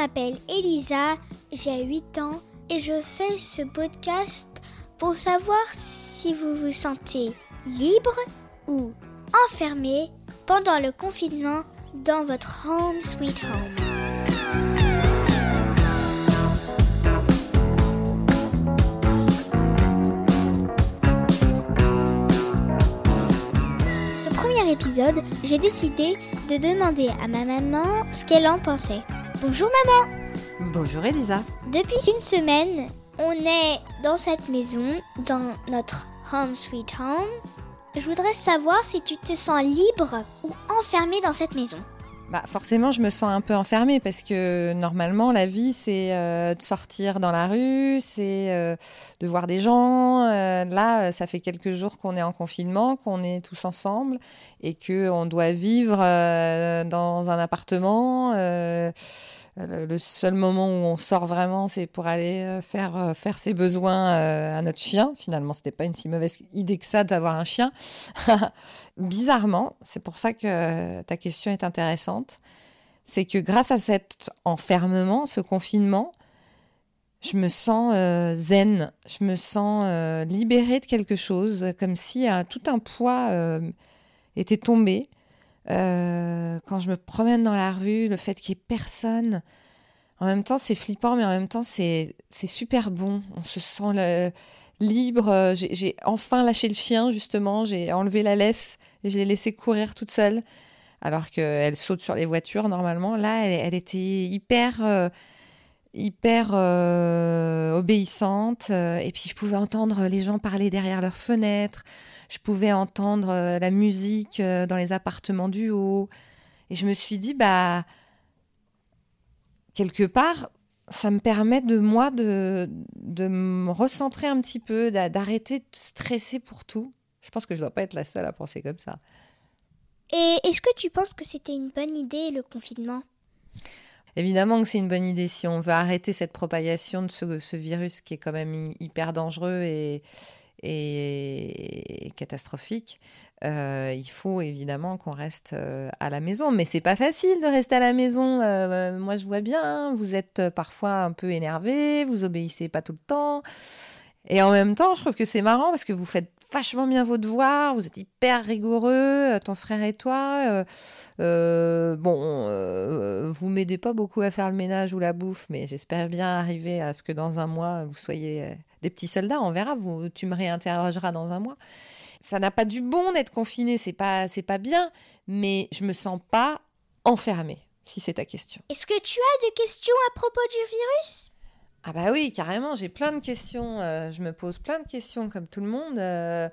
m'appelle Elisa, j'ai 8 ans et je fais ce podcast pour savoir si vous vous sentez libre ou enfermé pendant le confinement dans votre home sweet home. Ce premier épisode, j'ai décidé de demander à ma maman ce qu'elle en pensait. Bonjour maman Bonjour Elisa. Depuis une semaine, on est dans cette maison, dans notre home sweet home. Je voudrais savoir si tu te sens libre ou enfermé dans cette maison. Bah forcément, je me sens un peu enfermée parce que normalement, la vie, c'est euh, de sortir dans la rue, c'est euh, de voir des gens. Euh, là, ça fait quelques jours qu'on est en confinement, qu'on est tous ensemble et que on doit vivre dans un appartement. Le seul moment où on sort vraiment, c'est pour aller euh, faire euh, faire ses besoins euh, à notre chien. Finalement, c'était pas une si mauvaise idée que ça d'avoir un chien. Bizarrement, c'est pour ça que ta question est intéressante. C'est que grâce à cet enfermement, ce confinement, je me sens zen, je me sens libérée de quelque chose, comme si tout un poids était tombé. Euh, quand je me promène dans la rue, le fait qu'il n'y ait personne, en même temps c'est flippant, mais en même temps c'est super bon. On se sent le- libre. Euh, J'ai enfin lâché le chien, justement. J'ai enlevé la laisse et je l'ai laissé courir toute seule. Alors qu'elle saute sur les voitures normalement. Là, elle, elle était hyper, euh, hyper euh, obéissante. euh, et puis je pouvais entendre les gens parler derrière leurs fenêtres. Je pouvais entendre euh, la musique dans les appartements du haut. Et je me suis dit, bah, quelque part, ça me permet de moi de, de me recentrer un petit peu, d'a- d'arrêter de stresser pour tout. Je pense que je dois pas être la seule à penser comme ça. Et est-ce que tu penses que c'était une bonne idée le confinement? Évidemment que c'est une bonne idée si on veut arrêter cette propagation de ce, virus qui est quand même hy- hyper dangereux et, catastrophique. Euh, il faut évidemment qu'on reste euh, à la maison, mais c'est pas facile de rester à la maison. Euh, moi, je vois bien, hein, vous êtes parfois un peu énervé, vous obéissez pas tout le temps. Et en même temps, je trouve que c'est marrant parce que vous faites vachement bien vos devoirs, vous êtes hyper rigoureux, ton frère et toi. bon, vous m'aidez pas beaucoup à faire le ménage ou la bouffe, mais j'espère bien arriver à ce que dans un mois, vous soyez euh, des petits soldats. On verra, vous, tu me réinterrogeras dans un mois. Ça n'a pas du bon d'être confiné, c'est pas, c'est pas bien, mais je me sens pas enfermée, si c'est ta question. Est-ce que tu as des questions à propos du virus? Ah bah oui, carrément, j'ai plein de questions. euh, je me pose plein de questions comme tout le monde. euh,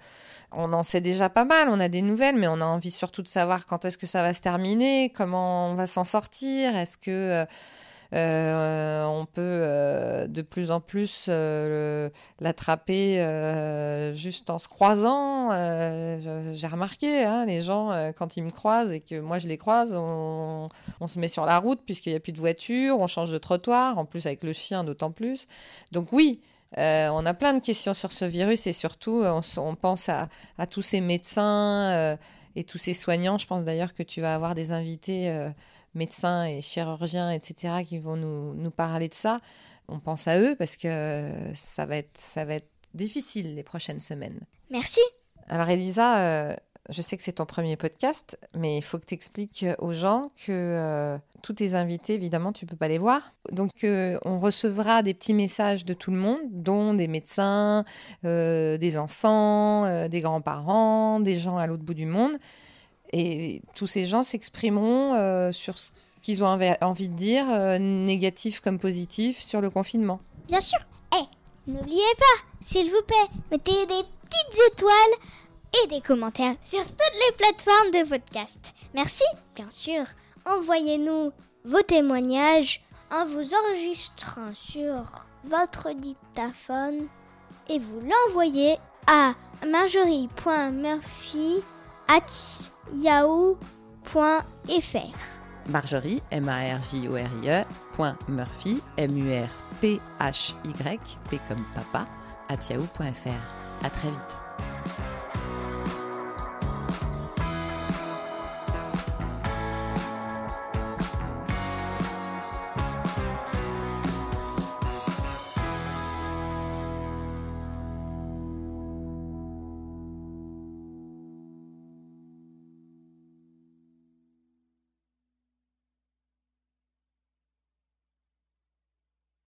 on en sait déjà pas mal, on a des nouvelles, mais on a envie surtout de savoir quand est-ce que ça va se terminer, comment on va s'en sortir, est-ce que euh, on peut euh, de plus en plus euh, l'attraper euh, juste en se croisant. euh, J'ai remarqué, hein, les gens, euh, quand ils me croisent et que moi je les croise, on, se met sur la route puisqu'il n'y a plus de voiture, on change de trottoir, en plus avec le chien d'autant plus. Donc oui, euh, on a plein de questions sur ce virus et surtout euh, on, pense à, tous ces médecins euh, et tous ces soignants. Je pense d'ailleurs que tu vas avoir des invités euh, médecins et chirurgiens, etc., qui vont nous, nous parler de ça. On pense à eux parce que ça va être, ça va être difficile les prochaines semaines. Merci. Alors Elisa, euh, je sais que c'est ton premier podcast, mais il faut que tu expliques aux gens que euh, tous tes invités, évidemment, tu peux pas les voir. Donc euh, on recevra des petits messages de tout le monde, dont des médecins, euh, des enfants, des grands-parents, des gens à l'autre bout du monde. Et tous ces gens s'exprimeront euh, sur ce qu'ils ont envi- envie de dire, euh, négatif comme positif, sur le confinement. Bien sûr. Eh, n'oubliez pas, s'il vous plaît, mettez des petites étoiles et des commentaires sur toutes les plateformes de podcast. Merci, bien sûr. Envoyez-nous vos témoignages en vous enregistrant sur votre dictaphone et vous l'envoyez à marjorie.murphy at. Marjorie, M-A-R-J-O-R-I-E, point Murphy, M-U-R-P-H-Y, P comme papa, at yahoo.fr. À très vite.